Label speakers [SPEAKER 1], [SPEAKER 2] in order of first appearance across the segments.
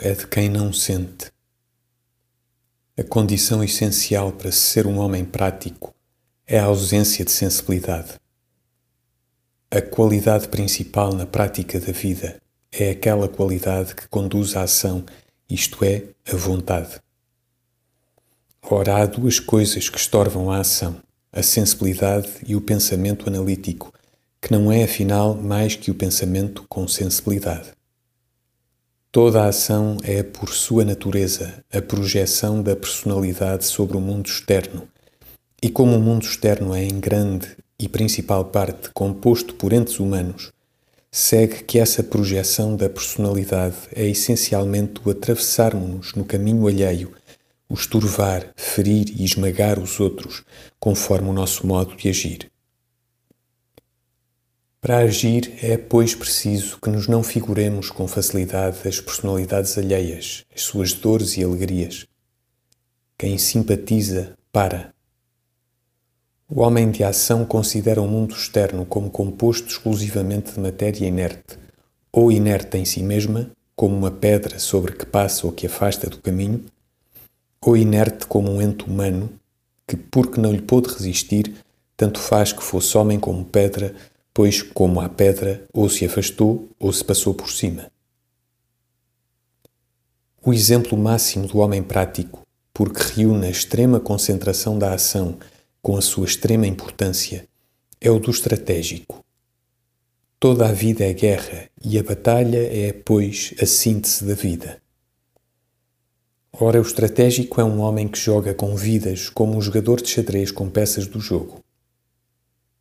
[SPEAKER 1] é de quem não sente. A condição essencial para ser um homem prático é a ausência de sensibilidade. A qualidade principal na prática da vida é aquela qualidade que conduz à ação, isto é, a vontade. Ora, há duas coisas que estorvam a ação: a sensibilidade e o pensamento analítico, que não é afinal mais que o pensamento com sensibilidade. Toda a ação é, por sua natureza, a projeção da personalidade sobre o mundo externo, e como o mundo externo é em grande e principal parte composto por entes humanos, segue que essa projeção da personalidade é essencialmente o atravessarmos-nos no caminho alheio, o esturvar, ferir e esmagar os outros, conforme o nosso modo de agir. Para agir é, pois, preciso que nos não figuremos com facilidade as personalidades alheias, as suas dores e alegrias. Quem simpatiza, para. O homem de ação considera o mundo externo como composto exclusivamente de matéria inerte, ou inerte em si mesma, como uma pedra sobre que passa ou que afasta do caminho, ou inerte como um ente humano que, porque não lhe pôde resistir, tanto faz que fosse homem como pedra, pois, como a pedra, ou se afastou ou se passou por cima. O exemplo máximo do homem prático, porque reúne a extrema concentração da ação com a sua extrema importância, é o do estratégico. Toda a vida é guerra e a batalha é, pois, a síntese da vida. Ora, o estratégico é um homem que joga com vidas como um jogador de xadrez com peças do jogo.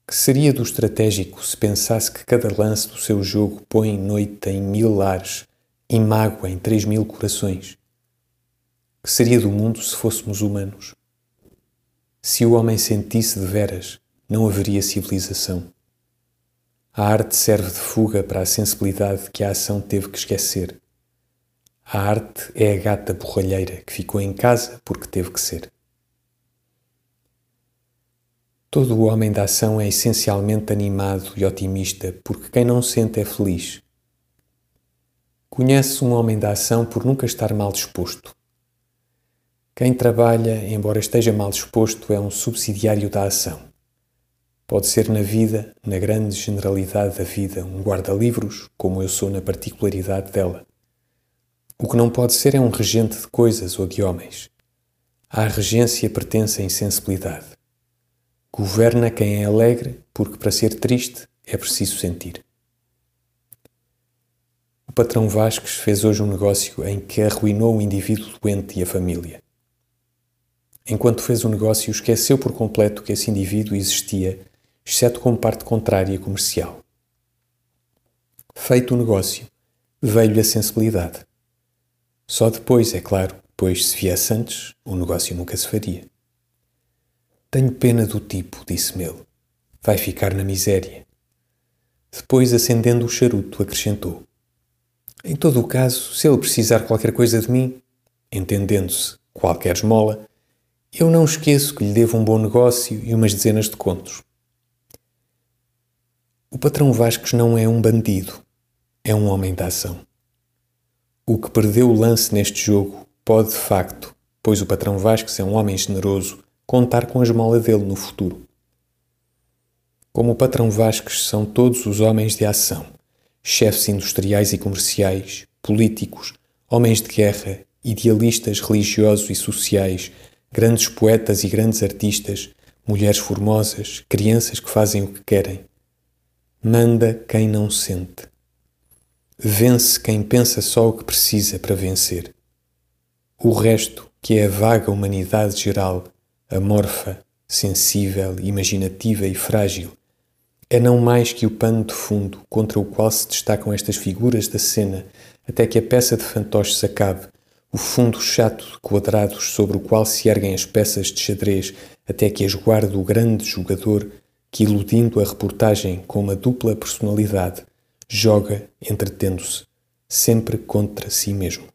[SPEAKER 1] Que seria do estratégico se pensasse que cada lance do seu jogo põe noite em mil lares e mágoa em três mil corações? Que seria do mundo se fôssemos humanos? Se o homem sentisse de veras, não haveria civilização. A arte serve de fuga para a sensibilidade que a ação teve que esquecer. A arte é a gata borralheira que ficou em casa porque teve que ser. Todo o homem da ação é essencialmente animado e otimista, porque quem não sente é feliz. Conhece um homem da ação por nunca estar mal disposto. Quem trabalha, embora esteja mal disposto, é um subsidiário da ação. Pode ser na vida, na grande generalidade da vida, um guarda-livros, como eu sou na particularidade dela. O que não pode ser é um regente de coisas ou de homens. À regência pertence a insensibilidade. Governa quem é alegre, porque para ser triste é preciso sentir. O patrão Vasques fez hoje um negócio em que arruinou o indivíduo doente e a família. Enquanto fez o negócio, esqueceu por completo que esse indivíduo existia, exceto como parte contrária comercial. Feito o negócio, veio-lhe a sensibilidade. Só depois, é claro, pois se viesse antes, o negócio nunca se faria. Tenho pena do tipo, disse-me ele. Vai ficar na miséria. Depois, acendendo o charuto, acrescentou: Em todo o caso, se ele precisar qualquer coisa de mim, entendendo-se qualquer esmola, eu não esqueço que lhe devo um bom negócio e umas dezenas de contos. O patrão Vasques não é um bandido, é um homem da ação. O que perdeu o lance neste jogo pode, de facto, pois o patrão Vasques é um homem generoso, contar com a esmola dele no futuro. Como o patrão Vasques são todos os homens de ação, chefes industriais e comerciais, políticos, homens de guerra, idealistas religiosos e sociais, grandes poetas e grandes artistas, mulheres formosas, crianças que fazem o que querem. Manda quem não sente. Vence quem pensa só o que precisa para vencer. O resto, que é a vaga humanidade geral, amorfa, sensível, imaginativa e frágil, é não mais que o pano de fundo contra o qual se destacam estas figuras da cena até que a peça de fantoche se acabe, o fundo chato de quadrados sobre o qual se erguem as peças de xadrez até que as guarde o grande jogador que, iludindo a reportagem com uma dupla personalidade, joga entretendo-se, sempre contra si mesmo.